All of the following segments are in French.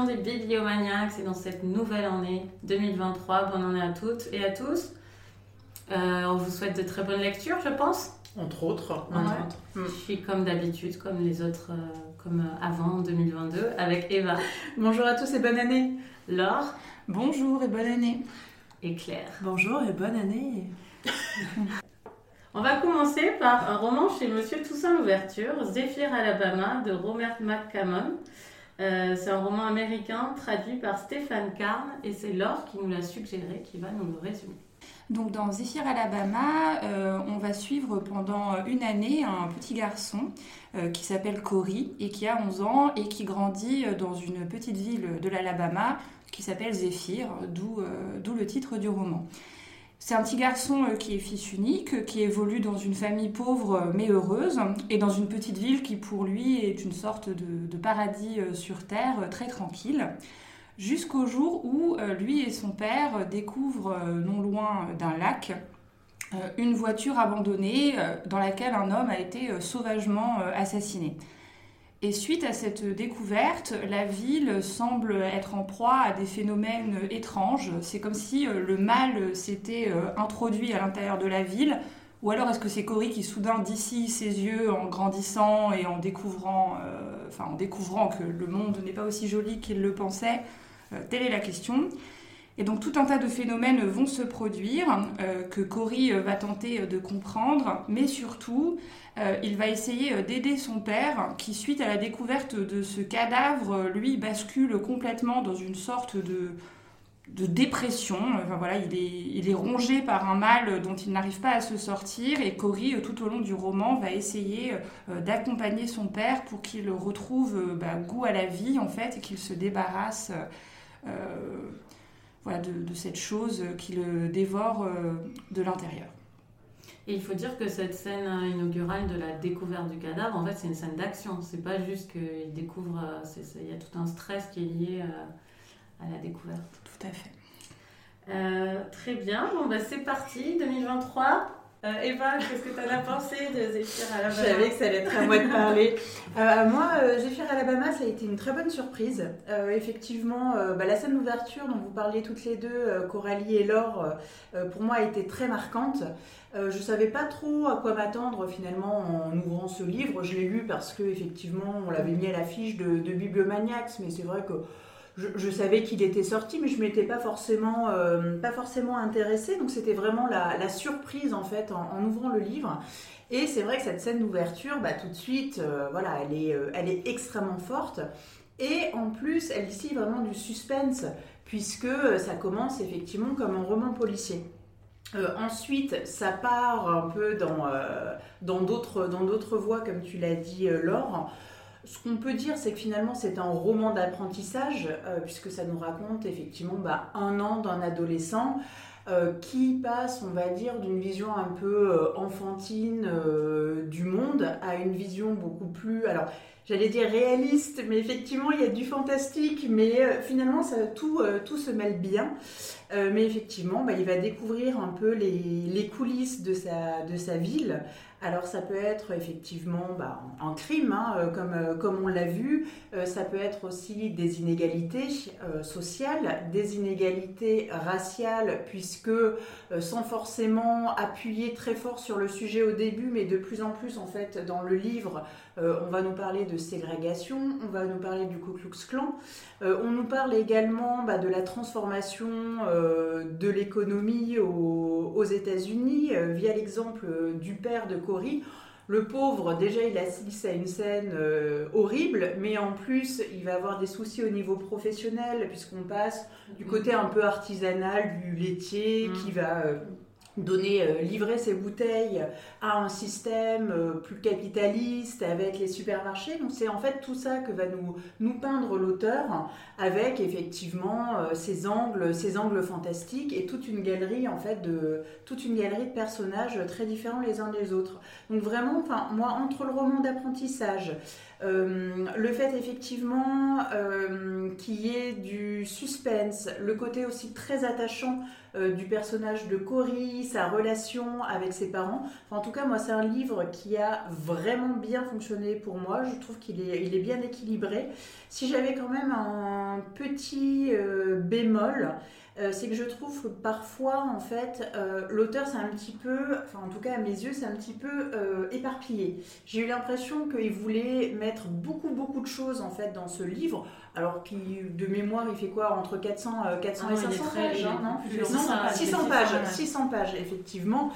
des Bibliomaniacs et dans cette nouvelle année 2023. Bonne année à toutes et à tous. Euh, on vous souhaite de très bonnes lectures, je pense. Entre autres. Entre autres. Je suis comme d'habitude, comme les autres, euh, comme avant 2022, avec Eva. Bonjour à tous et bonne année. Laure. Bonjour et bonne année. Et Claire. Bonjour et bonne année. On va commencer par un roman chez Monsieur Toussaint Louverture, Zephyr Alabama de Robert McCammon. Euh, c'est un roman américain traduit par Stéphane Carn et c'est Laure qui nous l'a suggéré, qui va nous le résumer. Donc dans Zephyr Alabama, euh, on va suivre pendant une année un petit garçon euh, qui s'appelle Cory et qui a 11 ans et qui grandit dans une petite ville de l'Alabama qui s'appelle Zephyr, d'où le titre du roman. C'est un petit garçon qui est fils unique, qui évolue dans une famille pauvre mais heureuse, et dans une petite ville qui pour lui est une sorte de, paradis sur terre très tranquille jusqu'au jour où euh, lui et son père découvrent euh, non loin d'un lac euh, une voiture abandonnée dans laquelle un homme a été sauvagement assassiné. Et suite à cette découverte, la ville semble être en proie à des phénomènes étranges. C'est comme si le mal s'était introduit à l'intérieur de la ville. Ou alors est-ce que c'est Cory qui soudain d'ici ses yeux en grandissant et en découvrant, enfin, en découvrant que le monde n'est pas aussi joli qu'il le pensait, euh, telle est la question. Et donc tout un tas de phénomènes vont se produire euh, que Cory euh, va tenter de comprendre, mais surtout il va essayer d'aider son père qui, suite à la découverte de ce cadavre, lui bascule complètement dans une sorte de, de dépression. Enfin, voilà, il, est, il est rongé par un mal dont il n'arrive pas à se sortir et Cory, tout au long du roman, va essayer d'accompagner son père pour qu'il retrouve bah, goût à la vie en fait et qu'il se débarrasse euh, voilà, de, cette chose qui le dévore euh, de l'intérieur. Et il faut dire que cette scène inaugurale de la découverte du cadavre, en fait, c'est une scène d'action. C'est pas juste qu'il découvre. Euh, il y a tout un stress qui est lié à, la découverte. Tout à fait. très bien. Bon, bah, c'est parti. 2023. Euh, Eva, qu'est-ce que tu en as pensé de Zephyr Alabama Je savais que ça allait être à moi de parler. Euh, moi, euh, Zephyr Alabama, ça a été une très bonne surprise. effectivement, bah, la scène d'ouverture dont vous parliez toutes les deux, Coralie et Laure, pour moi a été très marquante. je ne savais pas trop à quoi m'attendre finalement en ouvrant ce livre. Je l'ai lu parce que effectivement, on l'avait mis à l'affiche de, de Bibliomaniacs, mais c'est vrai que je, savais qu'il était sorti, mais je m'étais pas forcément, euh, pas forcément intéressée. Donc c'était vraiment la, surprise en fait en, ouvrant le livre. Et c'est vrai que cette scène d'ouverture, bah, tout de suite, euh, voilà, elle est, euh, elle est extrêmement forte. Et en plus, elle ici vraiment du suspense, puisque ça commence effectivement comme un roman policier. ensuite, ça part un peu dans dans d'autres voies, comme tu l'as dit, Laure. Ce qu'on peut dire, c'est que finalement, c'est un roman d'apprentissage, euh, puisque ça nous raconte effectivement bah, un an d'un adolescent euh, qui passe, on va dire, d'une vision un peu euh, enfantine du monde à une vision beaucoup plus, alors j'allais dire réaliste, mais effectivement, il y a du fantastique, mais finalement, ça, tout, tout se mêle bien. mais effectivement, bah, il va découvrir un peu les, les coulisses de sa, de sa ville alors ça peut être effectivement bah, un crime, hein, euh, comme, euh, comme on l'a vu, euh, ça peut être aussi des inégalités sociales, des inégalités raciales, puisque sans forcément appuyer très fort sur le sujet au début, mais de plus en plus en fait dans le livre, on va nous parler de ségrégation, on va nous parler du Ku Klux Klan, on nous parle également bah, de la transformation de l'économie aux, aux États-Unis via l'exemple du père de le pauvre, déjà, il assiste à une scène euh, horrible, mais en plus, il va avoir des soucis au niveau professionnel, puisqu'on passe du côté un peu artisanal du laitier mm. qui va euh, donner, euh, livrer ses bouteilles à un système euh, plus capitaliste avec les supermarchés. Donc c'est en fait tout ça que va nous, nous peindre l'auteur avec effectivement euh, ces angles, ces angles fantastiques et toute une galerie en fait de toute une galerie de personnages très différents les uns des autres. Donc vraiment, enfin moi entre le roman d'apprentissage, le fait effectivement qu'il y ait du suspense, le côté aussi très attachant du personnage de Cory, sa relation avec ses parents. en tout cas, moi, c'est un livre qui a vraiment bien fonctionné pour moi. Je trouve qu'il est, bien équilibré. Si j'avais quand même un petit bémol, euh, c'est que je trouve que parfois, en fait, euh, l'auteur, c'est un petit peu, enfin en tout cas à mes yeux, c'est un petit peu euh, éparpillé. J'ai eu l'impression qu'il voulait mettre beaucoup, beaucoup de choses, en fait, dans ce livre, alors qu'il, de mémoire, il fait quoi Entre 400, 400 et 500 ah pages, hein, non, 600 pages, 600 pages, effectivement.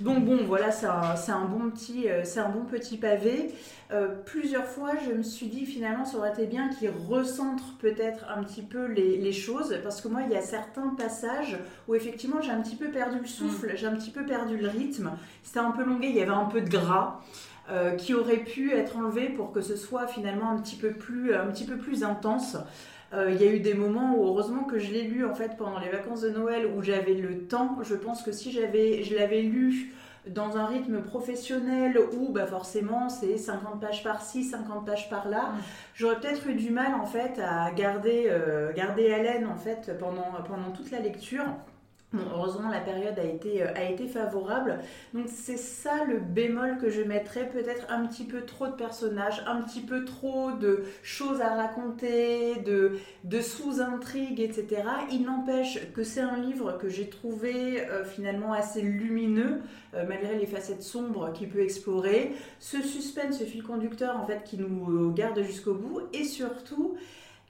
Donc bon, voilà, c'est un, bon petit, c'est un bon petit pavé. Euh, plusieurs fois, je me suis dit finalement, ça aurait été bien qu'il recentre peut-être un petit peu les, choses, parce que moi, il y a certains passages où effectivement, j'ai un petit peu perdu le souffle, mm. j'ai un petit peu perdu le rythme. C'était un peu longué, il y avait un peu de gras. Euh, qui aurait pu être enlevé pour que ce soit finalement un petit peu plus, un petit peu plus intense. Euh, il y a eu des moments où heureusement que je l'ai lu en fait pendant les vacances de Noël où j'avais le temps. Je pense que si j'avais, je l'avais lu dans un rythme professionnel où bah, forcément c'est 50 pages par-ci, 50 pages par-là, mm. j'aurais peut-être eu du mal en fait à garder, euh, garder haleine en fait pendant, pendant toute la lecture heureusement, la période a été, euh, a été favorable. Donc, c'est ça le bémol que je mettrais. Peut-être un petit peu trop de personnages, un petit peu trop de choses à raconter, de, de sous-intrigues, etc. Il n'empêche que c'est un livre que j'ai trouvé euh, finalement assez lumineux, euh, malgré les facettes sombres qu'il peut explorer. Ce suspense, ce fil conducteur, en fait, qui nous garde jusqu'au bout. Et surtout,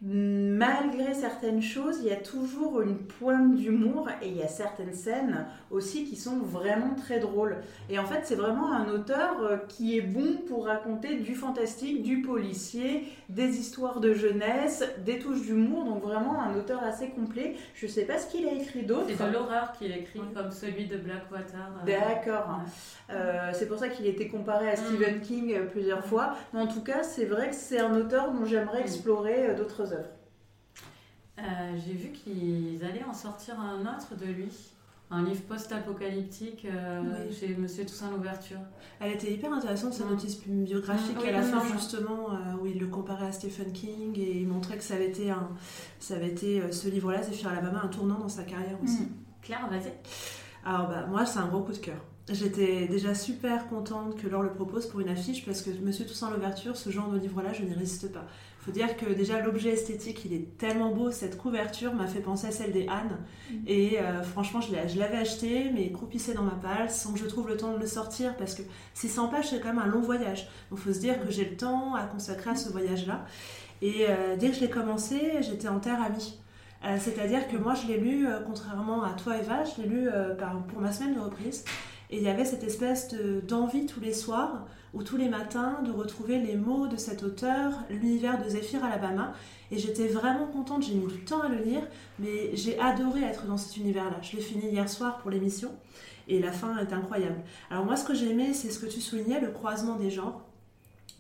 malgré certaines choses, il y a toujours une pointe d'humour et il y a certaines scènes aussi qui sont vraiment très drôles. Et en fait, c'est vraiment un auteur euh, qui est bon pour raconter du fantastique, du policier, des histoires de jeunesse, des touches d'humour. Donc vraiment un auteur assez complet. Je ne sais pas ce qu'il a écrit d'autre. C'est de l'horreur qu'il écrit, comme celui de Blackwater. Euh. D'accord. Euh, c'est pour ça qu'il a été comparé à mm. Stephen King plusieurs fois. Mais en tout cas, c'est vrai que c'est un auteur dont j'aimerais mm. explorer d'autres euh, j'ai vu qu'ils allaient en sortir un autre de lui. Un livre post-apocalyptique euh, chez Monsieur Toussaint L'Ouverture. Elle était hyper intéressante, sa notice biographique à la fin, justement, euh, où il le comparait à Stephen King et il montrait que ça avait été, un, ça avait été ce livre-là, Zephyr Alabama, un tournant dans sa carrière aussi. Mm. Claire, vas-y. Alors, bah, moi, c'est un gros coup de cœur. J'étais déjà super contente que Laure le propose pour une affiche parce que Monsieur Toussaint L'Ouverture, ce genre de livre-là, je n'y résiste pas. Il faut dire que déjà l'objet esthétique, il est tellement beau, cette couverture m'a fait penser à celle des Anne. Mm. Et euh, franchement, je l'avais acheté, mais croupissait dans ma palle sans que je trouve le temps de le sortir parce que 600 pages, c'est quand même un long voyage. Donc il faut se dire que j'ai le temps à consacrer à ce voyage-là. Et euh, dès que je l'ai commencé, j'étais en terre amie. Euh, c'est-à-dire que moi, je l'ai lu, contrairement à toi, Eva, je l'ai lu pour ma semaine de reprise. Et il y avait cette espèce d'envie tous les soirs ou tous les matins de retrouver les mots de cet auteur, l'univers de Zephyr Alabama. Et j'étais vraiment contente, j'ai mis du temps à le lire, mais j'ai adoré être dans cet univers-là. Je l'ai fini hier soir pour l'émission et la fin est incroyable. Alors moi ce que j'ai aimé, c'est ce que tu soulignais, le croisement des genres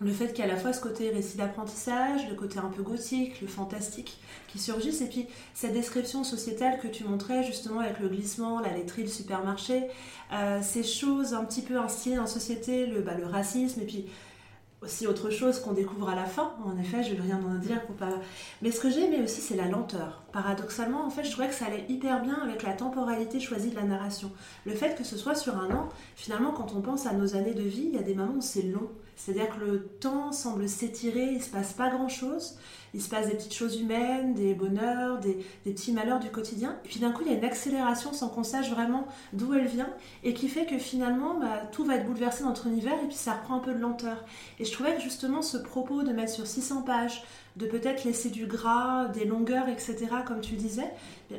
le fait qu'il y a à la fois ce côté récit d'apprentissage, le côté un peu gothique, le fantastique qui surgissent, et puis cette description sociétale que tu montrais justement avec le glissement, la laiterie, le supermarché, euh, ces choses un petit peu instillées en société, le, bah, le racisme, et puis aussi autre chose qu'on découvre à la fin. En effet, je ne vais rien en dire pour pas. Mais ce que j'ai aimé aussi, c'est la lenteur. Paradoxalement, en fait, je trouvais que ça allait hyper bien avec la temporalité choisie de la narration. Le fait que ce soit sur un an, finalement, quand on pense à nos années de vie, il y a des moments où c'est long. C'est-à-dire que le temps semble s'étirer, il ne se passe pas grand-chose. Il se passe des petites choses humaines, des bonheurs, des, petits malheurs du quotidien. Et puis d'un coup, il y a une accélération sans qu'on sache vraiment d'où elle vient et qui fait que finalement, bah, tout va être bouleversé dans notre univers et puis ça reprend un peu de lenteur. Et je trouvais que justement ce propos de mettre sur 600 pages, de peut-être laisser du gras, des longueurs, etc., comme tu disais,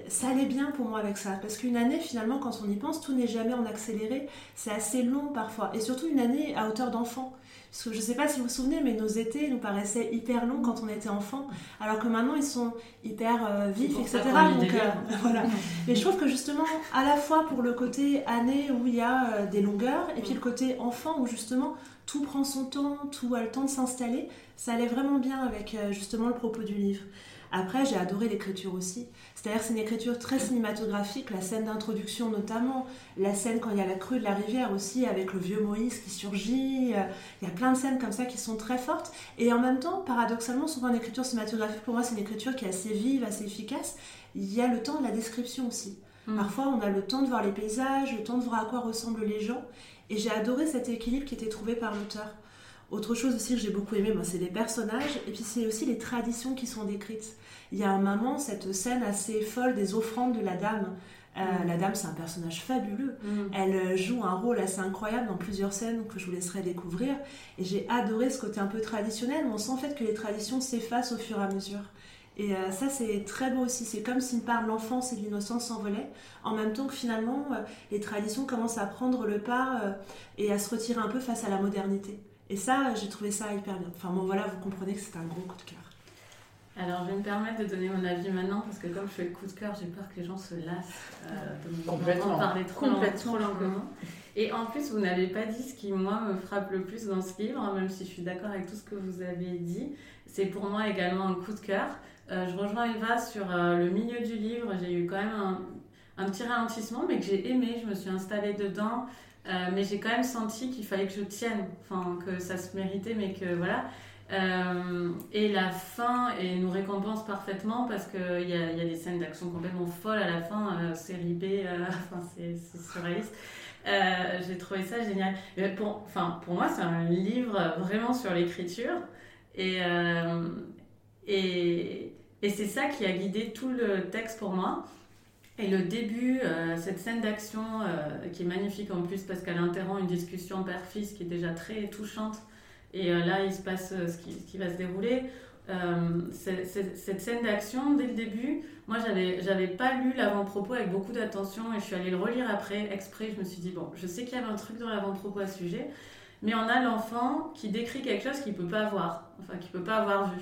ça allait bien pour moi avec ça. Parce qu'une année, finalement, quand on y pense, tout n'est jamais en accéléré. C'est assez long parfois. Et surtout une année à hauteur d'enfant. Parce que je ne sais pas si vous vous souvenez, mais nos étés nous paraissaient hyper longs quand on était enfant, alors que maintenant ils sont hyper euh, vifs, etc. Donc, euh, voilà. Mais je trouve que justement, à la fois pour le côté année où il y a euh, des longueurs, et puis le côté enfant où justement tout prend son temps, tout a le temps de s'installer, ça allait vraiment bien avec justement le propos du livre. Après, j'ai adoré l'écriture aussi. C'est-à-dire c'est une écriture très cinématographique, la scène d'introduction notamment, la scène quand il y a la crue de la rivière aussi, avec le vieux Moïse qui surgit. Euh, il y a plein de scènes comme ça qui sont très fortes. Et en même temps, paradoxalement, souvent une écriture cinématographique, pour moi, c'est une écriture qui est assez vive, assez efficace. Il y a le temps de la description aussi. Mm. Parfois, on a le temps de voir les paysages, le temps de voir à quoi ressemblent les gens. Et j'ai adoré cet équilibre qui était trouvé par l'auteur. Autre chose aussi que j'ai beaucoup aimé, c'est les personnages, et puis c'est aussi les traditions qui sont décrites. Il y a un moment, cette scène assez folle des offrandes de la dame. Euh, mm. La dame, c'est un personnage fabuleux. Mm. Elle euh, joue un rôle assez incroyable dans plusieurs scènes que je vous laisserai découvrir. Et j'ai adoré ce côté un peu traditionnel, où on sent en fait que les traditions s'effacent au fur et à mesure. Et euh, ça, c'est très beau aussi. C'est comme si une part de l'enfance et de l'innocence s'envolait, en même temps que finalement, les traditions commencent à prendre le pas et à se retirer un peu face à la modernité. Et ça, j'ai trouvé ça hyper bien. Enfin bon, voilà, vous comprenez que c'est un gros coup de cœur. Alors, je vais me permettre de donner mon avis maintenant parce que comme je fais le coup de cœur, j'ai peur que les gens se lassent euh, de parler trop, trop lentement. Et en plus, vous n'avez pas dit ce qui, moi, me frappe le plus dans ce livre, même si je suis d'accord avec tout ce que vous avez dit. C'est pour moi également un coup de cœur. Euh, je rejoins Eva sur euh, le milieu du livre. J'ai eu quand même un, un, petit ralentissement, mais que j'ai aimé. Je me suis installée dedans. Mais j'ai quand même senti qu'il fallait que je tienne, enfin que ça se méritait, mais que voilà. Euh, et la fin et nous récompense parfaitement parce qu'il y a, y a des scènes d'action complètement folles à la fin, euh, série B, euh, enfin, c'est surréaliste. J'ai trouvé ça génial. Pour, enfin, pour moi, c'est un livre vraiment sur l'écriture et, et, et c'est ça qui a guidé tout le texte pour moi. Et le début, cette scène d'action qui est magnifique en plus parce qu'elle interrompt une discussion père-fils qui est déjà très touchante et euh, là, il se passe euh, ce qui, va se dérouler. Euh, cette scène d'action, dès le début, moi, j'avais, j'avais pas lu l'avant-propos avec beaucoup d'attention et je suis allée le relire après, exprès. Je me suis dit, bon, je sais qu'il y avait un truc dans l'avant-propos à ce sujet, mais on a l'enfant qui décrit quelque chose qu'il peut pas voir, enfin, qu'il peut pas avoir vu.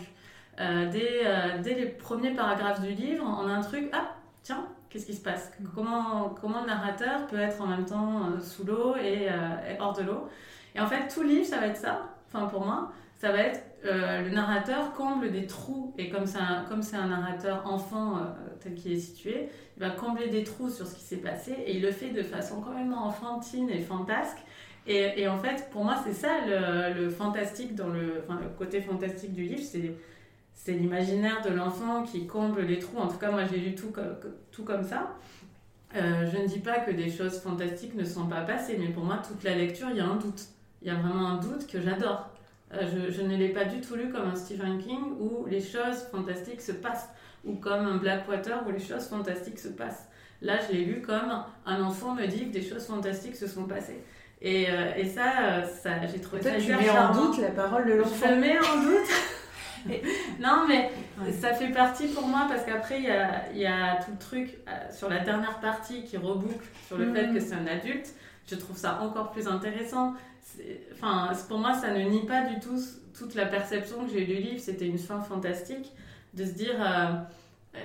dès, dès, les premiers paragraphes du livre, on a un truc, ah, tiens, qu'est-ce qui se passe? Comment, comment le narrateur peut être en même temps sous l'eau et, et hors de l'eau? Et en fait, tout livre, ça va être ça enfin pour moi, ça va être euh, le narrateur comble des trous. Et comme c'est un, un narrateur enfant euh, tel qu'il est situé, il va combler des trous sur ce qui s'est passé et il le fait de façon complètement enfantine et fantasque. Et, en fait, pour moi, c'est ça le, fantastique dans le, le côté fantastique du livre, c'est c'est l'imaginaire de l'enfant qui comble les trous. En tout cas, moi, j'ai lu tout comme, tout comme ça. Euh, je ne dis pas que des choses fantastiques ne sont pas passées, mais pour moi, toute la lecture, il y a un doute il y a vraiment un doute que j'adore. Euh, je, je, ne l'ai pas du tout lu comme un Stephen King où les choses fantastiques se passent, ou comme un Blackwater où les choses fantastiques se passent. Là, je l'ai lu comme un enfant me dit que des choses fantastiques se sont passées. Et, euh, et ça, ça j'ai trouvé ça tu mets en doute la parole de l'enfant. Je mets en doute. non, mais ça fait partie pour moi parce qu'après, il y a, y a, tout le truc euh, sur la dernière partie qui reboucle sur le fait mm. que c'est un adulte. Je trouve ça encore plus intéressant enfin, pour moi, ça ne nie pas du tout toute la perception que j'ai du livre. C'était une fin fantastique de se dire, euh, euh,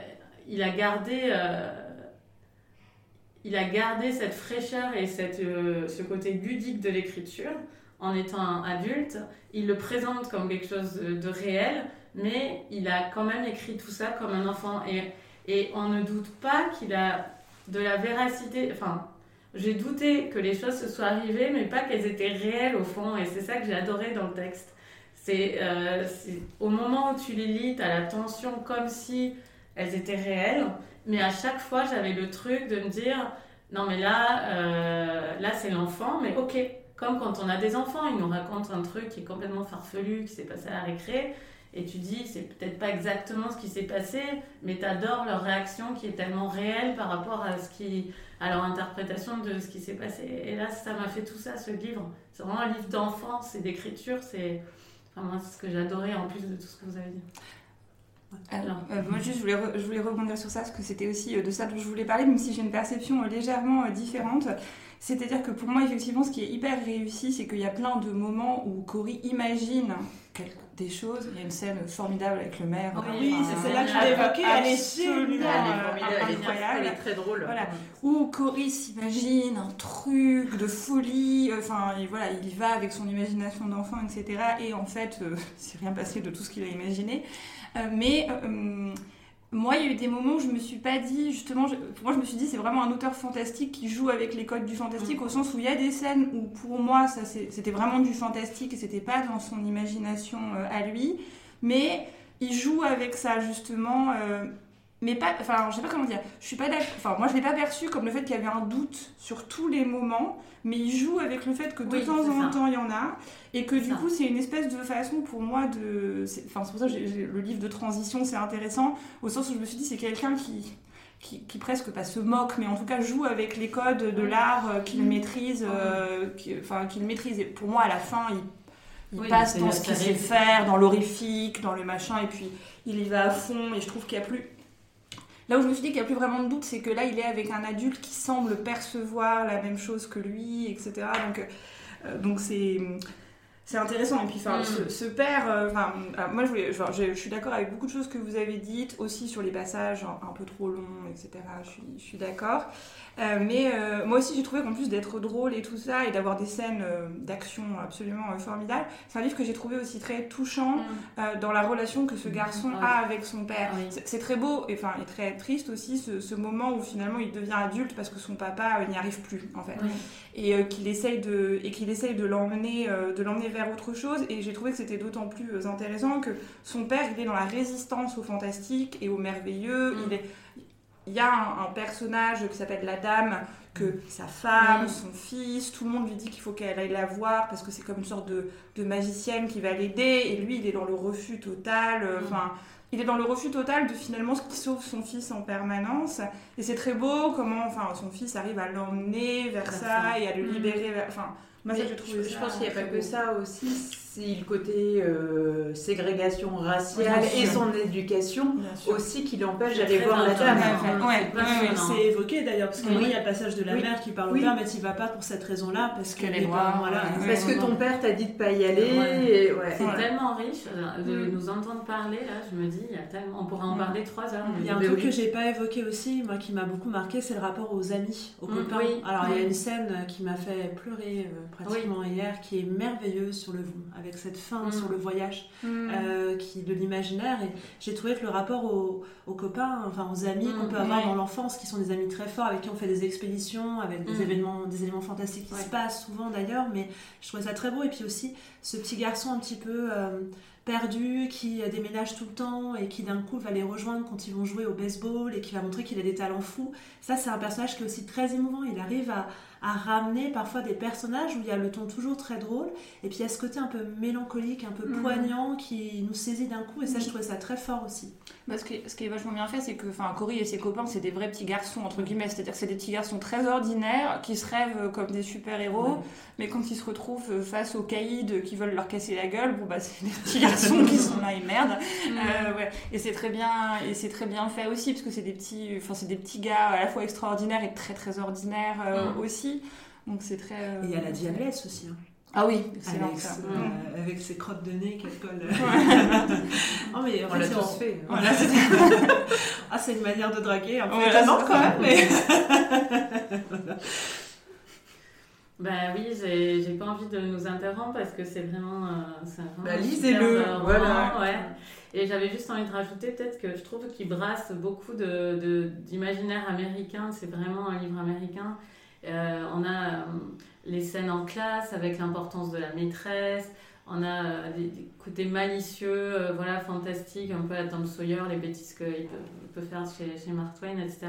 il a gardé, euh, il a gardé cette fraîcheur et cette, ce côté ludique de l'écriture en étant adulte. Il le présente comme quelque chose de, réel, mais il a quand même écrit tout ça comme un enfant. Et, et on ne doute pas qu'il a de la véracité, enfin, j'ai douté que les choses se soient arrivées, mais pas qu'elles étaient réelles au fond. Et c'est ça que j'ai adoré dans le texte. C'est euh, au moment où tu les lis, tu as la tension comme si elles étaient réelles. Mais à chaque fois, j'avais le truc de me dire non, mais là, euh, là c'est l'enfant, mais ok. Comme quand on a des enfants, ils nous racontent un truc qui est complètement farfelu, qui s'est passé à la récré et tu dis c'est peut-être pas exactement ce qui s'est passé, mais tu adores leur réaction qui est tellement réelle par rapport à ce qui à leur interprétation de ce qui s'est passé. Et là, ça m'a fait tout ça, ce livre. C'est vraiment un livre d'enfance et d'écriture. C'est enfin, ce que j'adorais en plus de tout ce que vous avez dit. Alors, euh, moi juste je voulais, je voulais rebondir sur ça parce que c'était aussi euh, de ça dont je voulais parler, même si j'ai une perception euh, légèrement différente. C'est-à-dire que pour moi, effectivement, ce qui est hyper réussi, c'est qu'il y a plein de moments où Cory imagine des choses. Il y a une scène formidable avec le maire. oui, c'est celle-là que je voulais évoquer. Elle est Elle est incroyable. Elle est très drôle. Voilà. Où Cory s'imagine un truc de folie. Enfin, et voilà, il y va avec son imagination d'enfant, etc. Et en fait, euh, c'est rien passé de tout ce qu'il a imaginé. Euh, mais euh, moi, il y a eu des moments où je me suis pas dit, justement, moi je me suis dit, c'est vraiment un auteur fantastique qui joue avec les codes du fantastique, mm. au sens où il y a des scènes où pour moi, ça c'était vraiment du fantastique et c'était pas dans son imagination euh, à lui, mais il joue avec ça, justement. Euh, mais pas, enfin, je sais pas comment dire. Je suis pas d'accord. Enfin, moi, je l'ai pas perçu comme le fait qu'il y avait un doute sur tous les moments, mais il joue avec le fait que de Oui, temps en ça. temps il y en a, et que du ça. coup, c'est une espèce de façon pour moi de. Enfin, c'est pour ça que le livre de transition, c'est intéressant, au sens où je me suis dit, c'est quelqu'un qui. Qui, qui presque pas se moque, mais en tout cas joue avec les codes de l'art euh, qu'il Mhm. maîtrise, euh, qui- enfin qu'il maîtrise. Et pour moi, à la fin, il, il Oui, passe dans ce qu'il sait faire, dans l'horrifique, dans le machin, et puis il y va à fond. Et je trouve qu'il y a plus. Là où je me suis dit qu'il n'y a plus vraiment de doute, c'est que là, il est avec un adulte qui semble percevoir la même chose que lui, etc. Donc, euh, donc c'est. C'est intéressant. Et puis, enfin, Mm. ce, ce père, euh, enfin, ah, moi, je, voulais, genre, je, je suis d'accord avec beaucoup de choses que vous avez dites, aussi sur les passages un, un peu trop longs, etc. Je suis, je suis d'accord. Euh, mais euh, moi aussi, j'ai trouvé qu'en plus d'être drôle et tout ça, et d'avoir des scènes d'action absolument formidables, c'est un livre que j'ai trouvé aussi très touchant euh, dans la relation que ce garçon Ouais. a avec son père. Oui. C'est- très beau et, enfin, et très triste aussi ce, ce moment où finalement il devient adulte parce que son papa n'y arrive plus en fait et qu'il essaye de et qu'il essaye de l'emmener de l'emmener vers autre chose et j'ai trouvé que c'était d'autant plus euh, intéressant que son père il est dans la résistance au fantastique et au merveilleux Mm. il est il y a un, un personnage qui s'appelle la dame que sa femme, Mm. son fils, tout le monde lui dit qu'il faut qu'elle aille la voir parce que c'est comme une sorte de, de magicienne qui va l'aider et lui il est dans le refus total euh, Mm. enfin il est dans le refus total de finalement ce qui sauve son fils en permanence et c'est très beau comment enfin son fils arrive à l'emmener vers ça, ça. et à le Mm. libérer vers- enfin moi ça j'ai trouvé je, je ça pense qu'il n'y a pas que ça aussi, c'est le côté euh, ségrégation raciale et son éducation aussi qui l'empêche d'aller voir la dame. intéressant. Ouais, ouais, C'est évoqué d'ailleurs, parce que Oui. il y a le passage de la Oui. mère qui parle au Oui. père, mais tu vas pas pour cette raison-là, parce que les voilà, ouais. Parce que ton père t'a dit de pas y aller. Ouais. Et, ouais. C'est tellement riche euh, de Mm. nous entendre parler, là, je me dis, il y a tellement... on pourrait en Mm. parler trois heures. Il y a un truc oui. que j'ai pas évoqué aussi, moi qui m'a beaucoup marqué, c'est le rapport aux amis, aux Mm, copains. oui. Alors il y a une scène qui m'a fait pleurer euh, pratiquement hier, qui est merveilleuse sur le avec cette fin Mm. sur le voyage, Mm. euh, qui de l'imaginaire. Et j'ai trouvé que le rapport aux, aux copains, enfin aux amis Mm, qu'on peut avoir ouais. dans l'enfance, qui sont des amis très forts, avec qui on fait des expéditions, avec des événements, des éléments fantastiques qui Ouais. se passent souvent d'ailleurs, mais je trouvais ça très beau. Et puis aussi ce petit garçon un petit peu euh, perdu qui euh, déménage tout le temps et qui d'un coup va les rejoindre quand ils vont jouer au baseball et qui va montrer qu'il a des talents fous. Ça, c'est un personnage qui est aussi très émouvant. Il arrive à, à ramener parfois des personnages où il y a le ton toujours très drôle et puis il y a ce côté un peu mélancolique, un peu Mhm. poignant qui nous saisit d'un coup et ça, je trouvais ça très fort aussi. Bah, ce, qui est, ce qui est vachement bien fait, c'est que Cory et ses copains, c'est des vrais petits garçons, entre guillemets. C'est-à-dire que c'est des petits garçons très ordinaires qui se rêvent euh, comme des super-héros, Ouais. mais quand ils se retrouvent euh, face aux caïds qui veulent leur casser la gueule, bon, bah, c'est des petits garçons qui sont là et merde. Euh, ouais. Et c'est très bien, et c'est très bien fait aussi, parce que c'est des petits, enfin, c'est des petits gars à la fois extraordinaires et très très ordinaires euh, Mm. Aussi. Donc c'est très. euh, Et il y a la diablesse aussi, hein, Ah oui, excellent avec, ça. ce- euh, avec ses crottes de nez qu'elle colle. oh, mais en On fait, l'a fait. Voilà, c'est ah, c'est une manière de draguer un peu Ouais, quand même, mais. Ben oui, j'ai pas envie de nous interrompre parce que c'est vraiment. euh, Bah, un lisez-le, voilà. ouais. Et j'avais juste envie de rajouter peut-être que je trouve qu'il brasse beaucoup de- de- d'imaginaire américain. C'est vraiment un livre américain. Euh, on a euh, les scènes en classe avec l'importance de la maîtresse. On a euh, des, des côtés malicieux, voilà, fantastiques, un peu à Tom Sawyer, les bêtises qu'il peut, faire chez, chez Mark Twain, etc.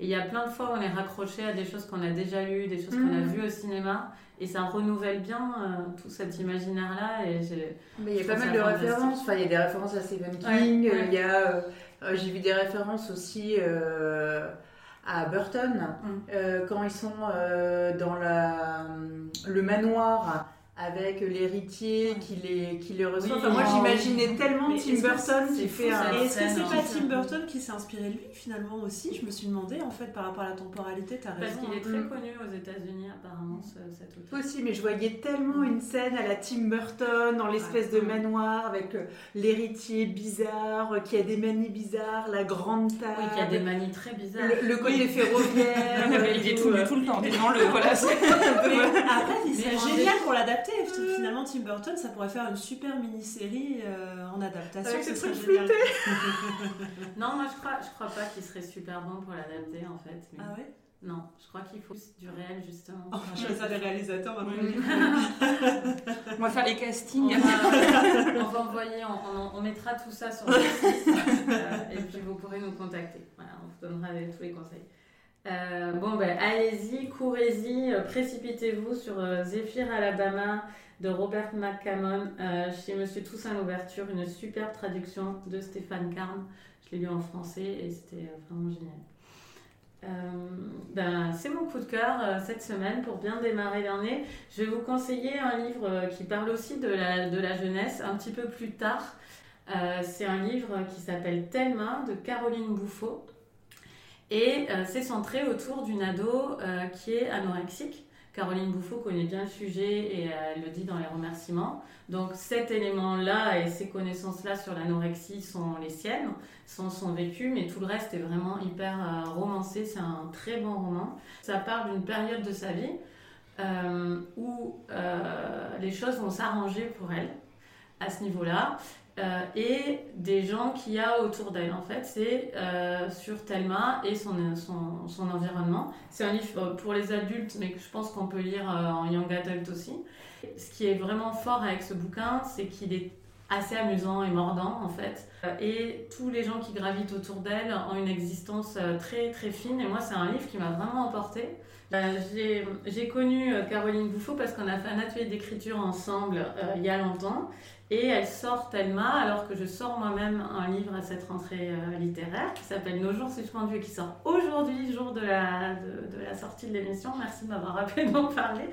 Et il y a plein de fois où on est raccroché à des choses qu'on a déjà lues, des choses qu'on a Mhm. vues au cinéma. Et ça renouvelle bien euh, tout cet imaginaire-là. Et j'ai- Mais il y a pas mal de références. Enfin, il y a des références à Stephen King. ouais. Il y a, euh, j'ai vu des références aussi euh, à Burton Mm. euh, quand ils sont euh, dans la, le manoir avec l'héritier qui les, qui les reçoit. Oui. Enfin, moi, Oh. j'imaginais tellement Mais Tim Burton c'est qui fait un. Et est-ce que c'est hein. pas Tim Burton qui s'est inspiré de lui finalement aussi? Je me suis demandé en fait par rapport à la temporalité, t'as Parce raison. qu'il est hein. très Mm. connu aux États-Unis, apparemment, ce- cet auteur. Aussi, mais je voyais tellement une scène à la Tim Burton dans l'espèce de manoir avec euh, l'héritier bizarre euh, qui a des manies bizarres, la grande table, Oui, qui a des manies très bizarres. le, le côté ferroviaire. il est tout, tout, euh, tout le temps, disons-le. Voilà, c'est- Mais après, Mais génial pour l'adapter. Finalement, Tim Burton, ça pourrait faire une super mini-série euh, en adaptation. Avec des trucs. Non, moi je crois, je crois pas qu'il serait super bon pour l'adapter en fait. mais- Ah ouais? Non, je crois qu'il faut du réel justement. On va choisir les réalisateurs maintenant. on va faire les castings. On va, on va envoyer, on, on, mettra tout ça sur le site euh, et puis vous pourrez nous contacter. Voilà, on vous donnera tous les conseils. Euh, bon, ben, allez-y, courez-y, euh, précipitez-vous sur euh, Alabama de Robert McCammon chez Monsieur Toussaint l'Ouverture, une superbe traduction de Stéphane Carn. Je l'ai lu en français et c'était vraiment génial. ben, c'est mon coup de cœur cette semaine pour bien démarrer l'année. Je vais vous conseiller un livre qui parle aussi de la, de la jeunesse un petit peu plus tard. c'est un livre qui s'appelle Thelma de Caroline Bouffaut. Et euh, c'est centré autour d'une ado euh, qui est anorexique. Caroline Bouffot connaît bien le sujet et elle le dit dans les remerciements. Donc cet élément-là et ces connaissances-là sur l'anorexie sont les siennes, sont son vécu, mais tout le reste est vraiment hyper euh, romancé. C'est un très bon roman. Ça parle d'une période de sa vie où les choses vont s'arranger pour elle à ce niveau-là. Euh, et des gens qu'il y a autour d'elle. En fait, c'est euh, sur Thelma et son, son, environnement. C'est un livre pour les adultes, mais que je pense qu'on peut lire euh, en young adult aussi. Ce qui est vraiment fort avec ce bouquin, c'est qu'il est assez amusant et mordant en fait. Et tous les gens qui gravitent autour d'elle ont une existence très très fine. Et moi, c'est un livre qui m'a vraiment emporté. J'ai connu Caroline Bouffot parce qu'on a fait un atelier d'écriture ensemble il y a longtemps. Et elle sort Thelma, alors que je sors moi-même un livre à cette rentrée euh, littéraire qui s'appelle Nos jours suspendus et qui sort aujourd'hui, jour de la, de, la sortie de l'émission. Merci de m'avoir rappelé d'en parler.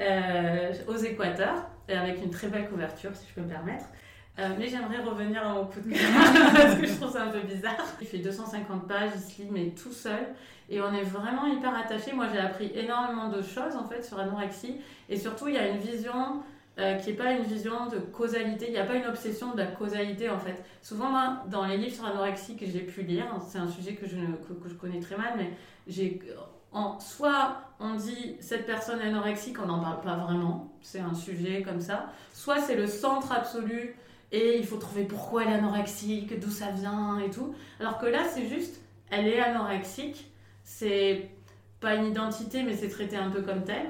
Euh, aux Équateurs, avec une très belle couverture, si je peux me permettre. Euh, mais j'aimerais revenir à mon coup de cœur parce que je trouve ça un peu bizarre. Il fait 250 pages, il se lit mais tout seul et on est vraiment hyper attachés. Moi j'ai appris énormément de choses en fait sur l'anorexie et surtout il y a une vision euh, qui n'est pas une vision de causalité. Il n'y a pas une obsession de la causalité en fait. Souvent, moi, dans les livres sur l'anorexie que j'ai pu lire, c'est un sujet que je, connais très mal, mais j'ai. Soit on dit cette personne anorexique, on n'en parle pas vraiment, c'est un sujet comme ça. Soit c'est le centre absolu et il faut trouver pourquoi elle est anorexique, d'où ça vient et tout. Alors que là, c'est juste, elle est anorexique, c'est pas une identité, mais c'est traité un peu comme tel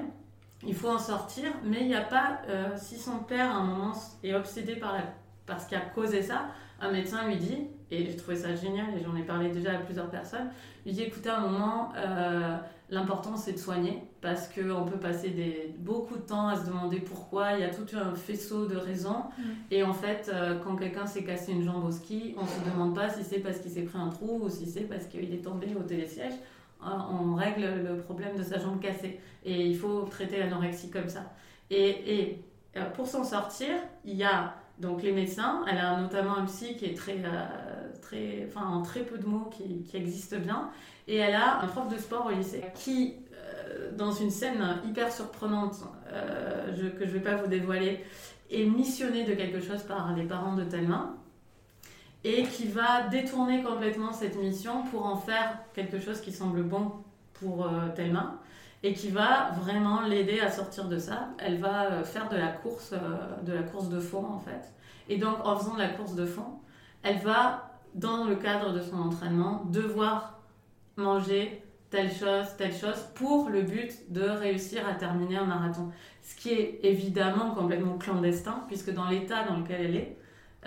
il faut en sortir, mais il n'y a pas, euh, si son père à un moment est obsédé par, la, par ce qui a causé ça, un médecin lui dit, et j'ai trouvé ça génial, et j'en ai parlé déjà à plusieurs personnes, lui dit écoutez, à un moment, euh, l'important c'est de soigner, parce qu'on peut passer des, beaucoup de temps à se demander pourquoi, il y a tout un faisceau de raisons, mm. et en fait, euh, quand quelqu'un s'est cassé une jambe au ski, on ne se demande pas si c'est parce qu'il s'est pris un trou ou si c'est parce qu'il est tombé au télésiège on règle le problème de sa jambe cassée. Et il faut traiter l'anorexie comme ça. Et, euh, pour s'en sortir, il y a donc les médecins. Elle a notamment un psy qui est très, euh, très, enfin, en très peu de mots, qui, existe bien. Et elle a un prof de sport au lycée qui, euh, dans une scène hyper surprenante, que je ne vais pas vous dévoiler, est missionné de quelque chose par les parents de Thelma et qui va détourner complètement cette mission pour en faire quelque chose qui semble bon pour euh, Thelma et qui va vraiment l'aider à sortir de ça. Elle va euh, faire de la course, euh, de la course de fond en fait. Et donc en faisant de la course de fond, elle va, dans le cadre de son entraînement, devoir manger telle chose, telle chose, pour le but de réussir à terminer un marathon. Ce qui est évidemment complètement clandestin, puisque dans l'état dans lequel elle est,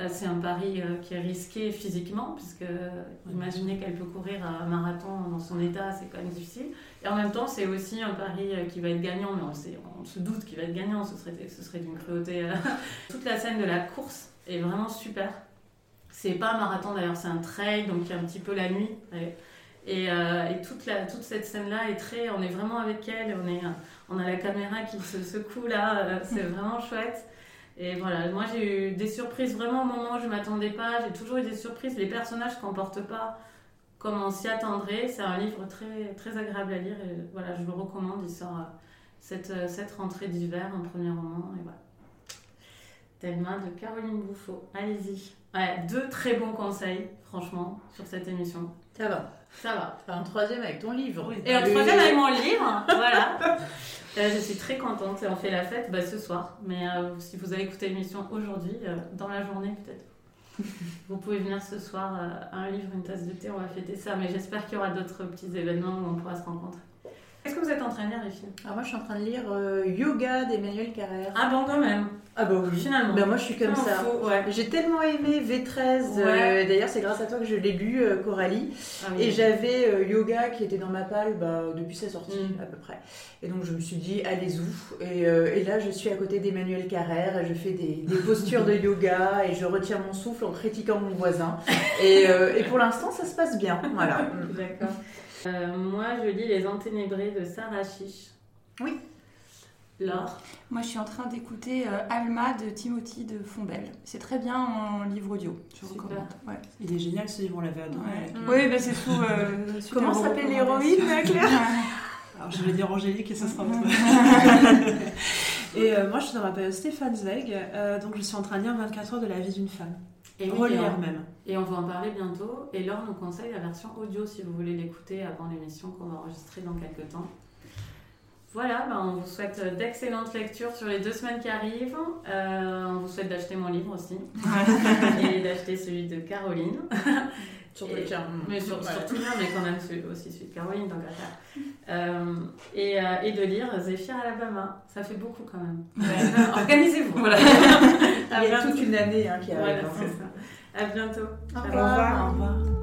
c'est un pari euh, qui est risqué physiquement, puisque imaginez qu'elle peut courir un marathon dans son état, c'est quand même difficile. Et en même temps, c'est aussi un pari euh, qui va être gagnant, mais on, se doute qu'il va être gagnant, ce serait, ce serait d'une cruauté. Toute la scène de la course est vraiment super. C'est pas un marathon d'ailleurs, c'est un trail, donc il y a un petit peu la nuit. Et, toute, la, toute cette scène-là est très. On est vraiment avec elle, on, est, on a la caméra qui se secoue là, c'est vraiment chouette. Et voilà, moi j'ai eu des surprises vraiment au moment où je m'attendais pas. J'ai toujours eu des surprises. Les personnages ne comportent pas comme on s'y attendrait. C'est un livre très, très agréable à lire et voilà, je le recommande. Il sort euh, cette, euh, cette rentrée d'hiver, un premier roman. Et voilà. Thelma de Caroline Bouffot. Allez-y. Ouais, deux très bons conseils, franchement, sur cette émission. Ça va. Ça va. Un troisième avec ton livre. Et un troisième avec mon livre. voilà. Euh, je suis très contente et on fait la fête bah, ce soir. Mais euh, si vous avez écouté l'émission aujourd'hui, euh, dans la journée peut-être, vous pouvez venir ce soir à un livre, une tasse de thé, on va fêter ça. Mais j'espère qu'il y aura d'autres petits événements où on pourra se rencontrer. Que vous êtes en train de lire, les filles Alors moi, je suis en train de lire euh, Yoga d'Emmanuel Carrère. Ah bon, quand même. Ah bah oui. Finalement. Ben moi, je suis comme ça. ouais. J'ai tellement aimé V13. euh. D'ailleurs, c'est grâce à toi que je l'ai lu, euh, Coralie. Ah oui. Et j'avais euh, Yoga qui était dans ma palle bah, depuis sa sortie, Mm. à peu près. Et donc, je me suis dit, allez-y. Et, et là, je suis à côté d'Emmanuel Carrère et je fais des, des postures de yoga et je retiens mon souffle en critiquant mon voisin. Et, et pour l'instant, ça se passe bien. Voilà. D'accord. Euh, moi, je lis Les Enténébrés de Sarah Chiche. Oui. Laure. Moi, je suis en train d'écouter euh, Alma de Timothy de Fombelle. C'est très bien en livre audio. Je Super. recommande. Ouais. Il est génial ce livre, on l'avait adoré. Ouais. Mm. Oui, bah, c'est sous. euh, Comment s'appelle l'héroïne, Claire Alors je vais dire Angélique et ça sera. Ouais. Et euh, moi je suis dans ma période Stéphane Zweig, euh, donc je suis en train de lire 24 heures de la vie d'une femme. Et, oui, Relire et on- même. et on va en parler bientôt. Et Laure nous conseille la version audio si vous voulez l'écouter avant l'émission qu'on va enregistrer dans quelques temps. Voilà, bah, on vous souhaite d'excellentes lectures sur les deux semaines qui arrivent. Euh, on vous souhaite d'acheter mon livre aussi et d'acheter celui de Caroline. Surtout Et- le tien. Mais sur- mais quand même aussi celui de Caroline, tant qu'à faire. Euh, et, euh, et de lire Zéphyr Alabama. Ça fait beaucoup quand même. Organisez-vous. Voilà. Il y a À bientôt. toute une année hein, qui arrive. Voilà, hein. c'est ça. À bientôt. Au Ciao. revoir. Au revoir.